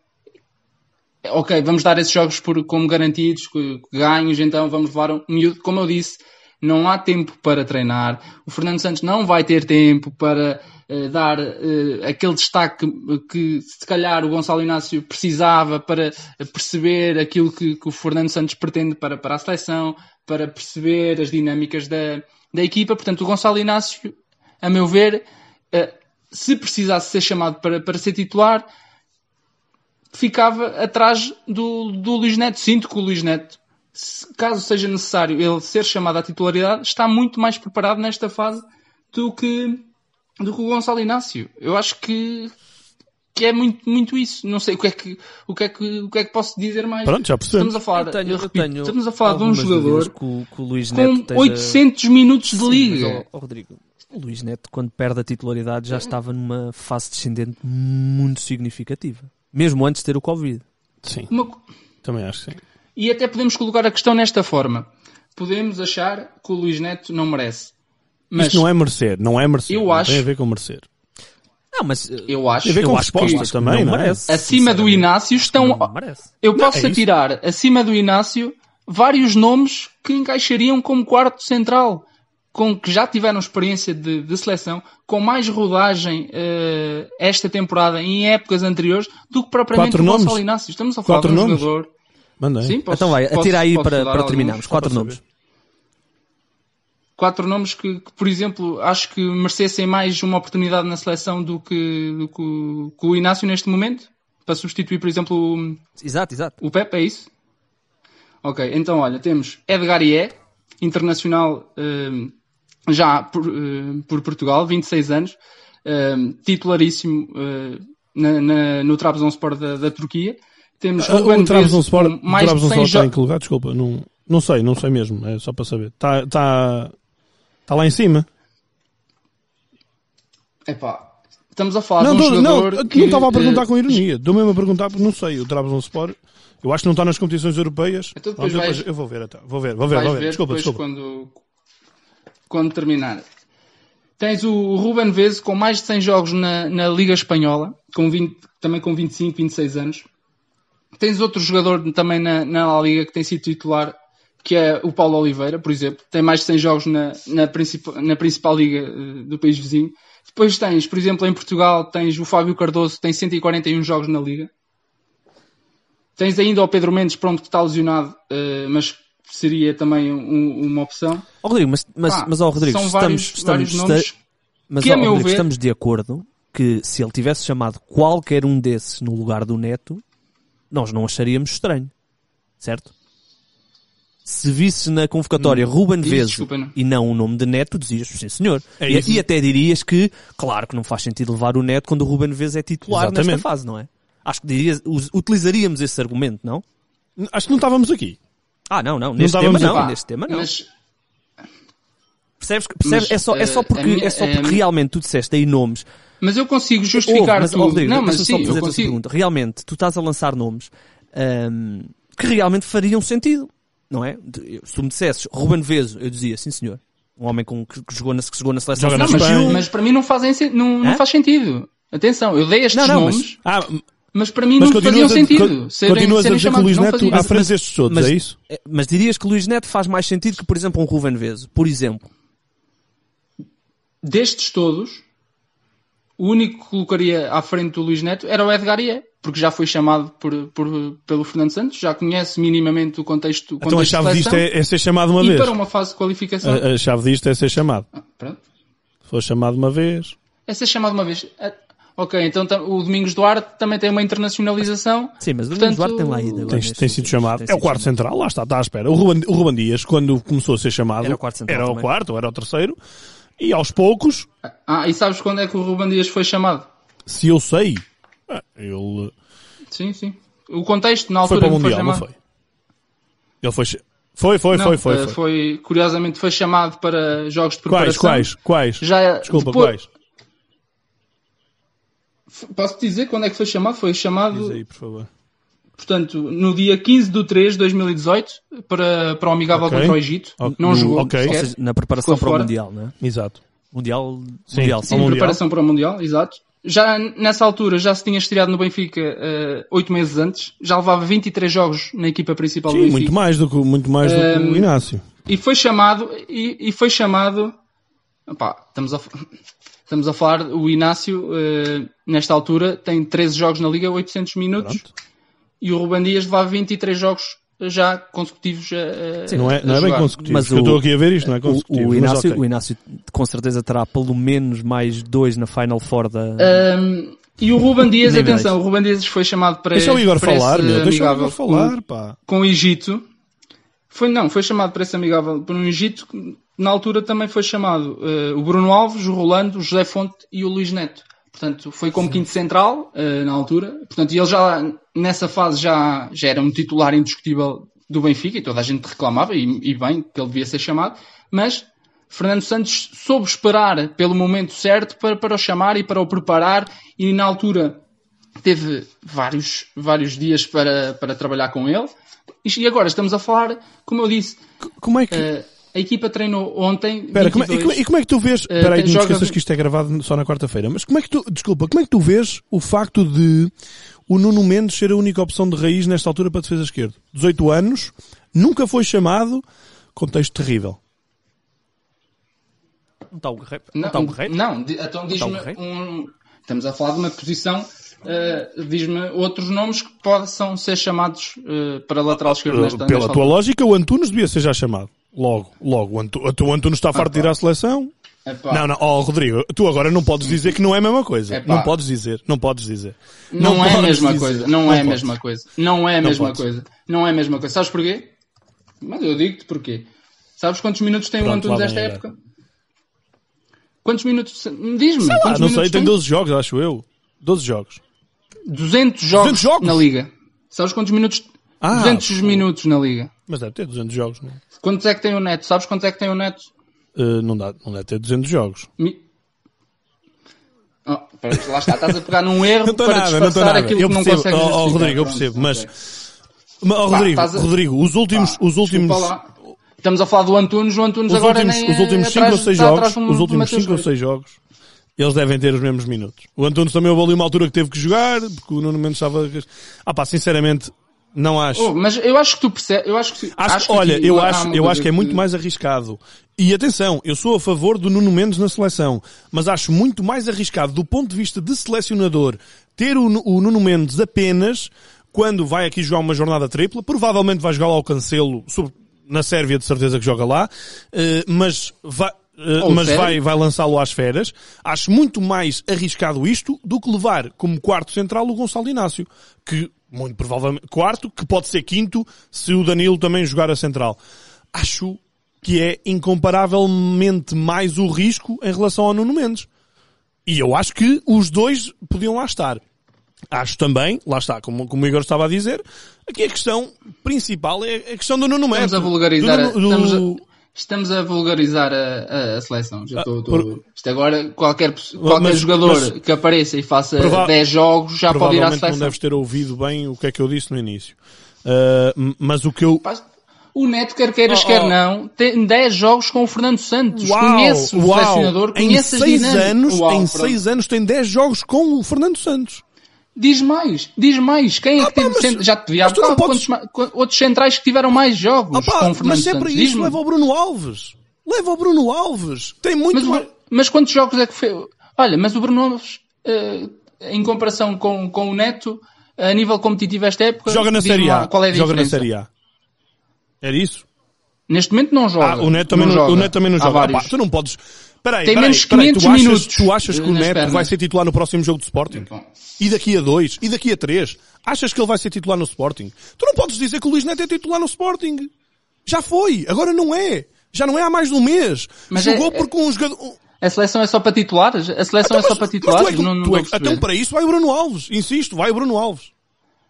Ok, vamos dar esses jogos por, como garantidos, ganhos, então vamos levar um miúdo. Como eu disse, não há tempo para treinar. O Fernando Santos não vai ter tempo para eh, dar eh, aquele destaque que, se calhar o Gonçalo Inácio precisava para perceber aquilo que, que o Fernando Santos pretende para, para a seleção, para perceber as dinâmicas da, da equipa. Portanto, o Gonçalo Inácio, a meu ver, eh, se precisasse ser chamado para, para ser titular, ficava atrás do, do Luís Neto. Sinto que o Luís Neto, caso seja necessário ele ser chamado à titularidade, está muito mais preparado nesta fase do que, do que o Gonçalo Inácio. Eu acho que, que é muito, muito isso. Não sei o que é que, o que, é que, o que, é que posso dizer mais. Pronto, já percebemos. Estamos a falar, Eu tenho- eu eu repito, tenho estamos a falar de um jogador que o Luís Neto com esteja- 800 minutos de Sim, liga. mas, ó, Rodrigo, o Luís Neto, quando perde a titularidade, já estava numa fase descendente muito significativa. Mesmo antes de ter o Covid. Sim, Uma- também acho que sim. E até podemos colocar a questão nesta forma. Podemos achar que o Luís Neto não merece. Mas Isto não é merecer, não é merecer. Eu não acho- tem a ver com merecer. Não, mas eh, eu acho, Tem a ver eu com acho resposta que também, não não é? merece. acima do. Inácio estão. Eu Não, posso é isso. atirar acima do Inácio vários nomes que encaixariam como quarto central, com que já tiveram experiência de, de seleção, com mais rodagem eh, esta temporada e em épocas anteriores do que propriamente Quatro o Gonçalo? Inácio. Estamos a falar Quatro de um nomes? jogador. Manda aí. Sim, posso, então vai, posso- atira aí posso para, para alguns? terminarmos. Quatro nomes. saber. Quatro nomes que, que, por exemplo, acho que merecessem mais uma oportunidade na seleção do que, do que, o, que o Inácio neste momento, para substituir, por exemplo, o, Exato, exato. o Pepe, é isso? Ok, então olha, temos Edgar Ié, internacional eh, já por, eh, por Portugal, 26 anos, eh, titularíssimo eh, na, na, no Trabzonspor da, da Turquia. Temos Ah, O Trabzonspor mais de 100 Trabzonspor está em que lugar? Desculpa, não, não sei, não sei mesmo. É só para saber. Está tá, tá lá em cima. Epá, estamos a falar Não, de um tô- não, jogador não que, estava a perguntar com ironia. Estou mesmo a perguntar porque não sei. O Trabzonspor, eu acho que não está nas competições europeias. Então depois vais- eu vou ver, vou ver, vou ver, vou ver. Desculpa, desculpa. Quando, quando terminar. Tens o Ruben Vez com mais de 100 jogos na, na Liga Espanhola, com 20, também com 25, 26 anos. Tens outro jogador também na, na La Liga que tem sido titular, que é o Paulo Oliveira, por exemplo. Tem mais de 100 jogos na, na, principal, na principal liga eh, do país vizinho. Depois tens, por exemplo, em Portugal, tens o Fábio Cardoso, que tem 141 jogos na Liga. Tens ainda o Pedro Mendes, pronto, que está lesionado, eh, mas seria também um- uma opção. Ó Rodrigo, mas, mas, Pá, mas ó, Rodrigo, estamos, vários, estamos, vários nomes mas, que, meu Rodrigo, ver- estamos de acordo que se ele tivesse chamado qualquer um desses no lugar do Neto, nós não acharíamos estranho. Certo? Se visses na convocatória Ruben diz, Vezo desculpa, não. e não o nome de Neto, dizias, sim senhor. É e, e até dirias que, claro que não faz sentido levar o Neto quando o Ruben Vezo é titular nesta Exatamente. fase, não é? Acho que dirias, utilizaríamos esse argumento, não? Acho que não estávamos aqui. Ah, não, não. Neste tema estávamos não. Neste tema não. Mas Percebes? percebes? Mas, é só, é só eh, porque, minha- é só a porque minha- realmente tu disseste aí nomes. Mas eu consigo justificar mas, ó, tudo. Rodrigo, não, mas sim, só eu consigo. pergunta. Realmente, tu estás a lançar nomes ahm, que realmente fariam sentido, não é? Se tu me dissesses Ruben Vezo, eu dizia, sim senhor. Um homem com, que, que jogou na, que jogou na seleção Joga na Não, mas, Espanha. mas para mim não, fazem, não, não faz sentido. Atenção, eu dei estes Não, não, mas- nomes, Ah, mas, para mim mas não faziam a, sentido. serem- continuas a serem dizer que o Luís Neto à frente destes todos, mas, é isso? é, mas dirias que o Luís Neto faz mais sentido que, por exemplo, um Ruben Vezo, por exemplo. Destes todos, o único que colocaria à frente do Luís Neto era o Edgar Ié, porque já foi chamado por, por- pelo Fernando Santos, já conhece minimamente o contexto, o Então a contexto chave de disto é, é ser chamado uma e vez. para uma fase de qualificação. A, a chave disto é ser chamado. Ah, pronto. Se for chamado uma vez. É ser chamado uma vez. Ah, Ok, então o Domingos Duarte também tem uma internacionalização. Sim, mas o Portanto, Domingos Duarte tem lá agora. Tem, tem sido chamado. tem É o sido quarto chamado. central, lá está, está à espera. O Ruben, o Ruben Dias, quando começou a ser chamado, Era o quarto central era o quarto, ou era o terceiro. E aos poucos, Ah, e sabes quando é que o Ruben Dias foi chamado? se eu sei, ah, ele Sim, sim. O contexto na foi altura para o foi Mundial, não chamado. foi? Ele foi. Foi, foi, Não, foi, foi. eh, foi. Curiosamente foi chamado para jogos de Quais, preparação. quais, quais? Já, Desculpa, depois- quais? Posso dizer quando é que foi chamado? Foi chamado, Diz aí, por favor. portanto, no dia 15 de 3 de 2018 para, para o amigável Ok. contra o Egito. Ok. Não jogou. ok. Ou seja, na preparação para o. Mundial, não é? Exato. Mundial, Sim. mundial, Sim, Ao Mundial. preparação para o Mundial, exato. Já nessa altura já se tinha estreado no Benfica eh, oito meses antes, já levava 23 jogos na equipa principal do Sim, Benfica. muito mais do que, muito mais do que o Inácio. E foi chamado, e, e foi chamado, opá, estamos a, estamos a falar, o Inácio, eh, nesta altura, tem 13 jogos na Liga, 800 minutos, Pronto. e o Ruben Dias levava 23 jogos já consecutivos a, a- Não é, não é bem consecutivo. Mas Mas eu o- estou aqui a ver isto, não é O, consecutivo. o, mas Inácio, ok. o Inácio com certeza terá pelo menos mais dois na Final Four da. Um, e o Ruben [LAUGHS] Dias, atenção, o Ruben Dias foi chamado para, Deixa o Igor falar, esse meu. Deixa o amigável Igor falar, pá. Com, o Egito. Foi, não, foi chamado para esse amigável para o Egito. Na altura também foi chamado eh, o Bruno Alves, o Rolando, o José Fonte e o Luís Neto. Portanto, foi como quinto central eh, na altura. Portanto, ele já, nessa fase, já, já era um titular indiscutível do Benfica e toda a gente reclamava, e, e bem, que ele devia ser chamado. Mas Fernando Santos soube esperar pelo momento certo para, para o chamar e para o preparar e na altura teve vários, vários dias para, para trabalhar com ele. E agora estamos a falar, como eu disse, Como é que... eh, a equipa treinou ontem. Espera, como é- e, 22. como é, e como é que tu vês... Eh, Espera aí, não joga- esqueças que isto é gravado só na quarta-feira. Mas como é que tu... Desculpa, como é que tu vês o facto de o Nuno Mendes ser a única opção de raiz nesta altura para a defesa esquerda? 18 anos, nunca foi chamado, contexto terrível. Não está o Guerreiro? Não Não, está o Guerreiro? não, então diz-me um. Estamos a falar de uma posição. eh, diz-me outros nomes que possam ser chamados eh, para lateral esquerdo nesta, Pela nesta tua altura. lógica, o Antunes devia ser já chamado. Logo, logo. O Antu- o Antunes está farto de ir à seleção. Epá, Não, não, oh Rodrigo, tu agora não podes dizer que não é a mesma coisa. Epá. Não podes dizer, não podes dizer. Não, é a mesma dizer. coisa. Não, é a mesma coisa. Não é a Não mesma podes. coisa. Não é a mesma coisa. Sabes porquê? Mas eu digo-te porquê. Sabes quantos minutos tem o Pronto, Antunes lá esta vem a época? Quantos minutos? Diz-me. Não sei, tem 12 jogos, acho eu. 12 jogos. 200 jogos, 200 jogos? na Liga. Sabes quantos minutos? Ah, 200 pô. minutos na Liga. Mas deve ter 200 jogos, não? Quantos é que tem o Neto? Sabes quantos é que tem o Neto? Uh, não, dá, não deve ter 200 jogos. Mi- Oh, lá está, estás a pegar num erro [LAUGHS] Não para nada, não disfarçar nada. aquilo Eu que não percebo, consegues oh, oh. Rodrigo, eu Pronto, percebo, mas... ok. mas, oh, Rodrigo, a- Rodrigo, os últimos, Pá, os últimos. Estamos a falar do Antunes, o Antunes os agora últimos, nem os últimos é 5 ou atrás- 6 está jogos, um- os últimos Mateus 5 ou Coelho. 6 jogos, eles devem ter os mesmos minutos. O Antunes também houve ali uma altura que teve que jogar, porque o Nuno Mendes estava... Ah pá, sinceramente, não acho. Oh, mas eu acho que tu percebes, eu acho que, Acho, que olha, eu acho, eu acho que é muito mais arriscado. E atenção, eu sou a favor do Nuno Mendes na seleção, mas acho muito mais arriscado do ponto de vista de selecionador ter o, o Nuno Mendes apenas quando vai aqui jogar uma jornada tripla, provavelmente vai jogar lá o Cancelo, na Sérvia de certeza que joga lá, eh, mas vai, Ou mas vai, vai lançá-lo às feras. Acho muito mais arriscado isto do que levar como quarto central o Gonçalo Inácio, que muito provavelmente quarto, que pode ser quinto se o Danilo também jogar a central. Acho que é incomparavelmente mais o risco em relação ao Nuno Mendes. E eu acho que os dois podiam lá estar. Acho também, lá está, como, como o Igor estava a dizer, aqui a questão principal é a questão do Nuno Mendes. Estamos a vulgarizar, Do do- estamos, a, vulgarizar a, a- a seleção. Já estou, estou- Ah, por- Isto agora, qualquer, qualquer Mas- jogador mas- que apareça e faça Prova- 10 jogos já pode ir à Provavelmente não seleção. deves ter ouvido bem o que é que eu disse no início. Uh, mas o que eu... O Neto, quer queiras, Oh, quer oh. não, tem 10 jogos com o Fernando Santos. Uau, conhece o uau. selecionador, em conhece as seis dinâmicas. anos, Uau, em pronto. seis anos tem 10 jogos com o Fernando Santos. Diz mais, diz mais. Quem é que Ah, teve mas- Já te não há podes- quantos outros centrais que tiveram mais jogos Ah, pá, com Fernando mas sempre Santos. isso leva ao Bruno Alves. Leva ao Bruno Alves. Tem muito Mas, mais... mas quantos jogos é que fez? Olha, mas o Bruno Alves, eh, em comparação com, com o Neto, a nível competitivo esta época, Joga na Série A. Qual é a Joga na diferença? Série A. Era isso? Neste momento não joga. Ah, o Neto também não, joga. o Neto também não joga. Ah, pá, tu não podes... Peraí, Tem peraí, menos peraí. 500 tu achas, minutos, tu achas que o Neto pernas. vai ser titular no próximo jogo do Sporting? Bom. E daqui a dois? E daqui a três? Achas que ele vai ser titular no Sporting? Tu não podes dizer que o Luís Neto é titular no Sporting. Já foi. Agora não é. Já não é há mais de um mês. Mas Jogou é- porque um jogador... A seleção é só para titulares? A seleção Então, é só mas- para mas tu titulares? é que- não, não tu é então para isso vai o Bruno Alves. Insisto, vai o Bruno Alves.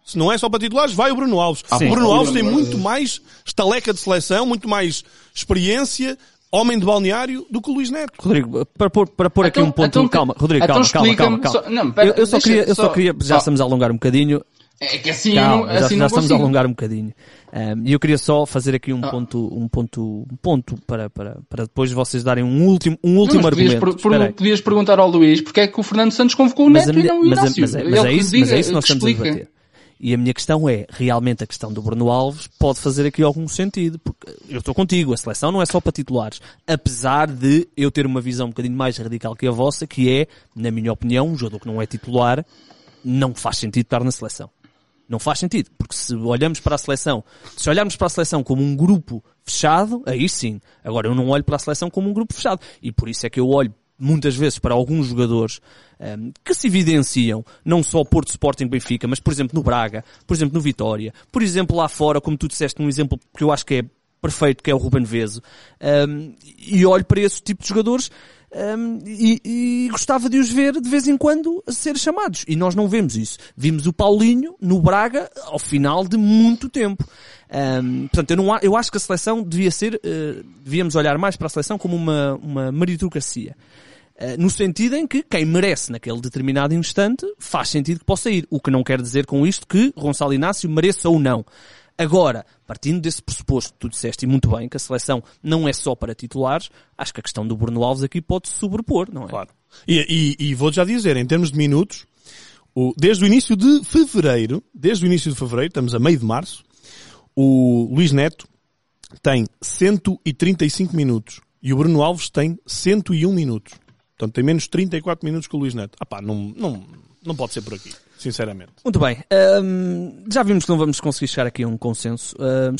Se não é só para titulares, vai o Bruno Alves. Ah, o. Bruno. Alves tem muito mais estaleca de seleção, muito mais experiência homem de balneário do que o Luís Neto. Rodrigo, para pôr, para pôr aqui Então- um ponto, então- calma, Rodrigo, então calma, calma, calma, calma. só- não, pera, eu, eu só queria, eu só só- queria, já ó. estamos a alongar um bocadinho, É que assim, calma, não, já, assim já não estamos a alongar um bocadinho. Um, E eu queria só fazer aqui um Ah. ponto, um ponto, um ponto para, para, para depois vocês darem um último, um último Não, mas podias, argumento. per- podias perguntar ao Luís porque é que o Fernando Santos convocou o Mas, Neto a e não o mas, a- Inácio. mas é, mas é isso, mas é isso que nós estamos a explica. debater. E a minha questão é, realmente a questão do Bruno Alves pode fazer aqui algum sentido, porque eu estou contigo, a seleção não é só para titulares, apesar de eu ter uma visão um bocadinho mais radical que a vossa, que é, na minha opinião, um jogador que não é titular, não faz sentido estar na seleção. Não faz sentido, porque se olhamos para a seleção, se olharmos para a seleção como um grupo fechado, aí sim. Agora eu não olho para a seleção como um grupo fechado. E por isso é que eu olho muitas vezes para alguns jogadores ehm, que se evidenciam, não só Porto Sporting Benfica, mas por exemplo no Braga, por exemplo no Vitória, por exemplo lá fora, como tu disseste, um exemplo que eu acho que é perfeito, que é o Ruben Veso, ehm, e olho para esse tipo de jogadores ehm, e, e gostava de os ver de vez em quando a ser chamados. E nós não vemos isso. Vimos o Paulinho no Braga ao final de muito tempo. Ehm, portanto, eu, não, eu acho que a seleção devia ser, eh, devíamos olhar mais para a seleção como uma, uma meritocracia. Eh, no sentido em que quem merece naquele determinado instante faz sentido que possa ir. O que não quer dizer com isto que Gonçalo Inácio mereça ou não. Agora, partindo desse pressuposto que tu disseste e muito bem, que a seleção não é só para titulares, acho que a questão do Bruno Alves aqui pode se sobrepor, não é? Claro. E, e, e vou já dizer, em termos de minutos, o- desde o início de fevereiro, desde o início de fevereiro, estamos a meio de março, o Luís Neto tem 135 minutos e o Bruno Alves tem 101 minutos. Portanto, tem menos 34 minutos que o Luís Neto. Ah pá, não, não, não pode ser por aqui, sinceramente. Muito bem. hum, já vimos que não vamos conseguir chegar aqui a um consenso. Hum,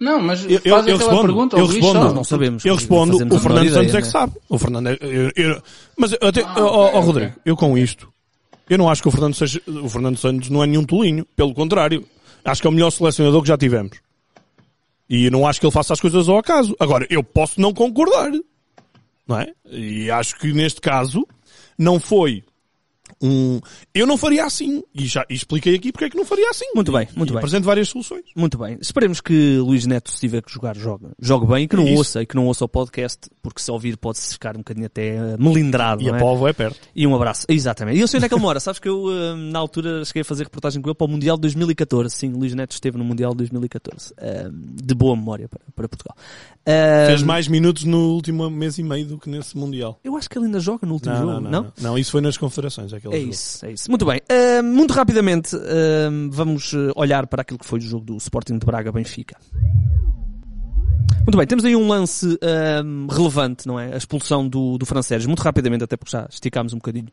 Não, mas Eu, eu, faz eu aquela respondo, pergunta eu respondo, só. Nós não sabemos. Eu respondo, o Fernando ideia, Santos é que sabe. O Fernando é, eu, eu- mas eu até, ó, ó, ó, Rodrigo, eu com isto, eu não acho que o Fernando, seja, o Fernando Santos não é nenhum tolinho. Pelo contrário, acho que é o melhor selecionador que já tivemos. E eu não acho que ele faça as coisas ao acaso. Agora, eu posso não concordar. Não é? E acho que neste caso, não foi um... Eu não faria assim. E já expliquei aqui porque é que não faria assim. Muito bem, muito e bem. apresento várias soluções. Muito bem. Esperemos que Luís Neto, se tiver que jogar, jogue, jogue bem e que não É isso. ouça, e que não ouça o podcast, porque se ouvir pode-se ficar um bocadinho até eh, melindrado. E não a é? Povo é perto. E um abraço. Exatamente. E eu sei onde é que ele mora. Sabes que eu, eh, na altura, cheguei a fazer reportagem com ele para o Mundial de 2014. Sim, Luís Neto esteve no Mundial de 2014. Eh, de boa memória para, para Portugal. Fez mais minutos no último mês e meio do que nesse Mundial. Eu acho que ele ainda joga no último Não, jogo, não, não, não. Não, isso foi nas confederações. É jogo. isso, é isso. Muito bem. Uh, muito rapidamente, uh, vamos uh, olhar para aquilo que foi o jogo do Sporting de Braga-Benfica. Muito bem, temos aí um lance um, relevante, não é? A expulsão do, do francês. Muito rapidamente, até porque já esticámos um bocadinho.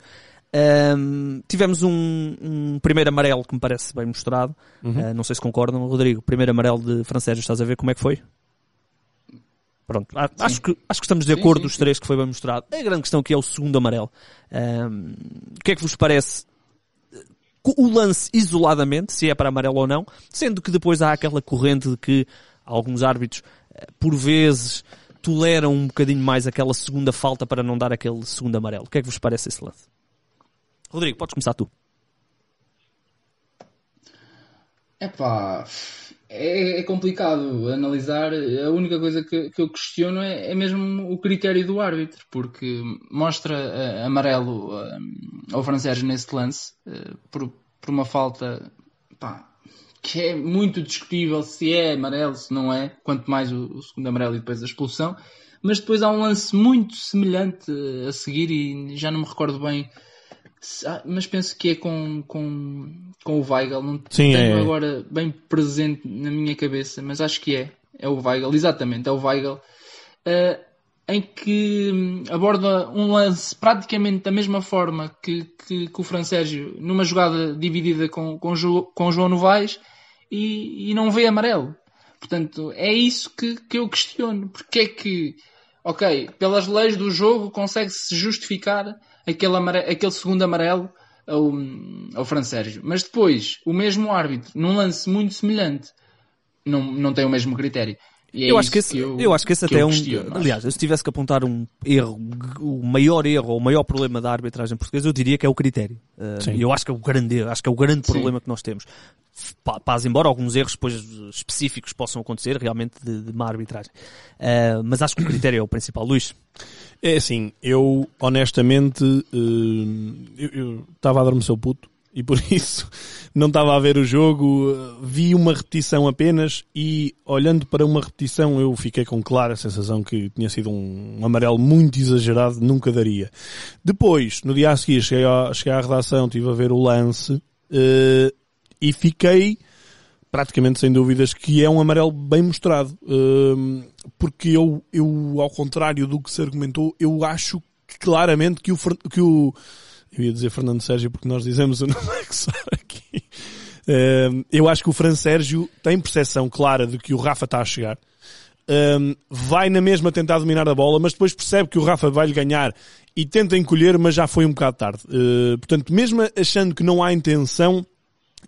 Um, tivemos um, um primeiro amarelo que me parece bem mostrado. Uh, não sei se concordam. Rodrigo, primeiro amarelo de francês, estás a ver como é que foi? Pronto, acho que, acho que estamos de Sim, acordo sim, os sim. três que foi bem mostrado. A grande questão aqui é o segundo amarelo. Um, o que é que vos parece o lance isoladamente, se é para amarelo ou não, sendo que depois há aquela corrente de que alguns árbitros, eh, por vezes, toleram um bocadinho mais aquela segunda falta para não dar aquele segundo amarelo. O que é que vos parece esse lance? Rodrigo, podes começar tu. Epá, é, é complicado analisar. A única coisa que, que eu questiono é, é mesmo o critério do árbitro, porque mostra eh, amarelo eh, ao francês nesse lance eh, por, por uma falta pá, que é muito discutível se é amarelo, se não é, quanto mais o, o segundo amarelo e depois a expulsão. Mas depois há um lance muito semelhante a seguir e já não me recordo bem. Ah, Mas penso que é com, com, com o Weigl. Não Sim, tenho é. agora bem presente na minha cabeça, mas acho que é. É o Weigl, exatamente, é o Weigl. eh, em que hum, aborda um lance praticamente da mesma forma que, que, que o Francésio, numa jogada dividida com, com, Jo- com João Novaes, e, e não vê amarelo. Portanto, é isso que, que eu questiono. Porque é que, ok, pelas leis do jogo consegue-se justificar aquele, amare- aquele segundo amarelo ao, ao Francésio. Mas depois, o mesmo árbitro, num lance muito semelhante, não, não tem o mesmo critério. E é eu, acho que esse, eu, eu, acho que esse que até é um. questiono, acho. aliás, eu se tivesse que apontar um erro, o maior erro ou o maior problema da arbitragem portuguesa, eu diria que é o critério. Uh, eu acho que é o grande erro, acho que é o grande Sim. problema que nós temos. Pa- Paz, embora alguns erros depois específicos possam acontecer, realmente, de, de má arbitragem. Uh, mas acho que o critério é o principal. Luís, É assim, eu honestamente eh, eu- estava a adormecer o puto e por [LAUGHS] isso não estava a ver o jogo, vi uma repetição apenas e olhando para uma repetição eu fiquei com clara sensação que tinha sido um, amarelo muito exagerado, nunca daria. Depois, no dia a seguir, cheguei cheguei à redação, estive a ver o lance eh, e fiquei praticamente sem dúvidas que é um amarelo bem mostrado. Hum, porque eu, eu, ao contrário do que se argumentou, eu acho claramente que o, que o eu ia dizer Fernando Sérgio porque nós dizemos o [LAUGHS] nome só aqui. Hum, eu acho que o Fran Sérgio tem percepção clara de que o Rafa está a chegar. Hum, vai na mesma tentar dominar a bola, mas depois percebe que o Rafa vai lhe ganhar e tenta encolher, mas já foi um bocado tarde. Uh, portanto, mesmo achando que não há intenção,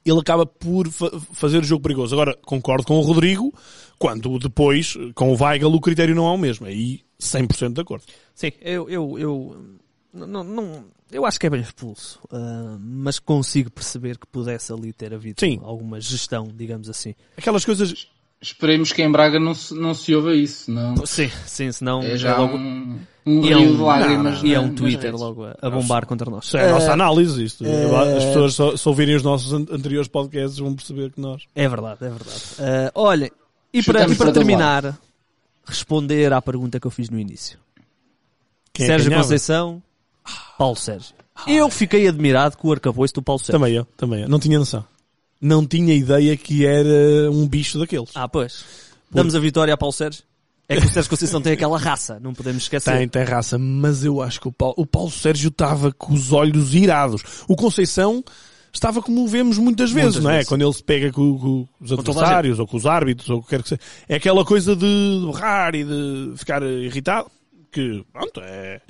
ele acaba por fa- fazer o jogo perigoso. Agora, concordo com o Rodrigo, quando depois, com o Weigl, o critério não é o mesmo. Aí, 100% de acordo. sim, eu, eu, eu, não, não, eu acho que é bem expulso, uh, mas consigo perceber que pudesse ali ter havido Sim. alguma gestão, digamos assim. Aquelas coisas... Esperemos que em Braga não se, não se ouva isso, não. Sim, sim, senão É já logo, um, um e é rio um- de lágrimas. e é na- um Twitter redes. logo a, a bombar contra nós. Isso é a nossa Eh, análise. Isto. As pessoas, só, se ouvirem os nossos an- anteriores podcasts, vão perceber que nós... É verdade, é verdade. Uh, olhem, e para, e para terminar, responder à pergunta que eu fiz no início. Quem é que Sérgio? Conceição, Paulo Sérgio. Eu fiquei admirado com o arcabouço do Paulo Sérgio. Também eu, também eu. Não tinha noção. Não tinha ideia que era um bicho daqueles. Ah, pois. Damos a vitória a Paulo Sérgio. É que o Sérgio Conceição tem aquela raça, não podemos esquecer. Tem, tem raça, mas eu acho que o Paulo, o Paulo Sérgio estava com os olhos irados. O Conceição estava como vemos muitas vezes, Muitas não é? vezes. Quando ele se pega com, com os adversários ou com os árbitros ou o que quer que seja. É aquela coisa de berrar e de ficar irritado, que, pronto, é-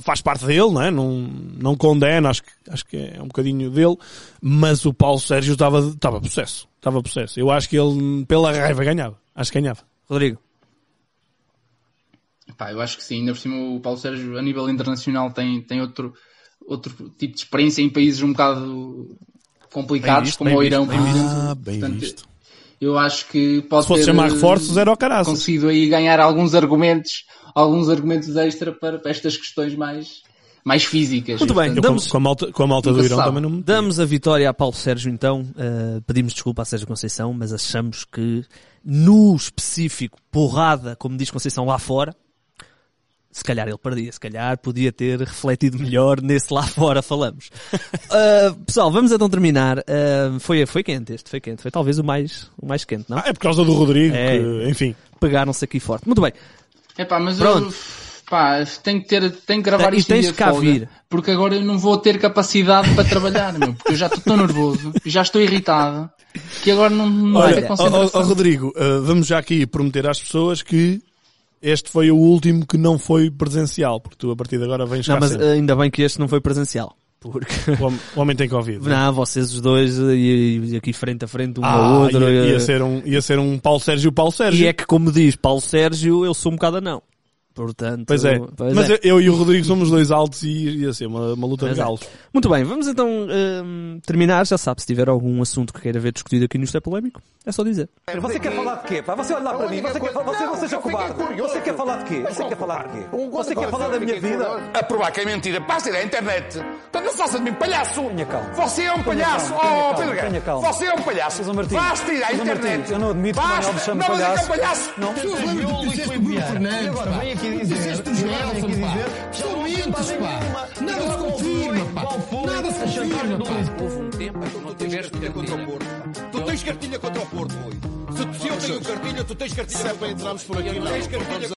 faz parte dele, não é? Não, não condena, acho que, acho que é um bocadinho dele, mas o Paulo Sérgio estava, estava possesso. Estava possesso. Eu acho que ele, pela raiva, ganhava. Acho que ganhava. Rodrigo. Pá, eu acho que sim. Ainda por cima o Paulo Sérgio, a nível internacional, tem, tem outro, outro tipo de experiência em países um bocado complicados, visto, como o Irão, visto, por bem exemplo. Ah, bem Portanto, visto. Eu acho que pode Se fosse ter chamar eh, reforços, era o caraças. conseguido aí ganhar alguns argumentos, alguns argumentos extra para, para estas questões mais, mais físicas. Muito bem, portanto, Eu, com, Damos- com a malta, com a malta do Irão sabe. também não me Damos a vitória a Paulo Sérgio então. Uh, pedimos desculpa a Sérgio Conceição, mas achamos que no específico, porrada, como diz Conceição lá fora, se calhar ele perdia, se calhar podia ter refletido melhor nesse lá fora falamos. Uh, [LAUGHS] pessoal, vamos então terminar. Uh, foi, foi quente este, foi quente. Foi talvez o mais, o mais quente, não? Ah, é por causa do Rodrigo, É. que, enfim. Pegaram-se aqui forte. Muito bem. Epá, mas Pronto. eu pá, tenho que ter, tenho que gravar E isto em tens dia de cá folga, vir. porque agora eu não vou ter capacidade para trabalhar, meu, porque eu já estou tão nervoso, já estou irritado, que agora não, não vai ter Olha, ó, ó, concentração. ó, Rodrigo, uh, vamos já aqui prometer às pessoas que este foi o último que não foi presencial, porque tu a partir de agora vens Não, cá mas sempre. ainda bem que este não foi presencial. Porque, O, homem, o homem tem Covid. não, vocês os dois uh, e, e aqui frente a frente um Ah, ao outro. ia, ia uh, ser um, ia ser um Paulo Sérgio Paulo Sérgio. E é que, como diz Paulo Sérgio, eu sou um bocado anão. Portanto, Pois é. pois mas é. Eu, e o Rodrigo somos dois altos e ia ser uma, uma luta Pois de é. galos. Muito bem, vamos então hum, terminar. Já sabe, se tiver algum assunto que queira ver discutido aqui no Isto é Polémico, é só dizer. Você quer falar de quê? pá? Você olha lá para mim, você, quer, você, você seja cobarde. Você quer falar de quê? Você quer falar de quê? Você quer falar da minha vida? A provar que é mentira, basta ir à internet. Então não faça de mim palhaço. Tenha calma. Você é um palhaço. Oh, Pedro Guerra. Você é um palhaço. Basta ir à internet. Eu não admito que o me chame Não, mas é que é um palhaço. palhaço. Não. Bruno Fernandes, aqui dizer, aqui dizer, são mentes, pá. Nada se confirma, pá. Nada se confirma, pá. Houve um tempo em que não tiveste cartilha. Tu tens cartilha contra o Porto, Rui. Se, eu tenho cartilha, tu tens cartilha. Se é para entrarmos por aqui, não. Tens cartilha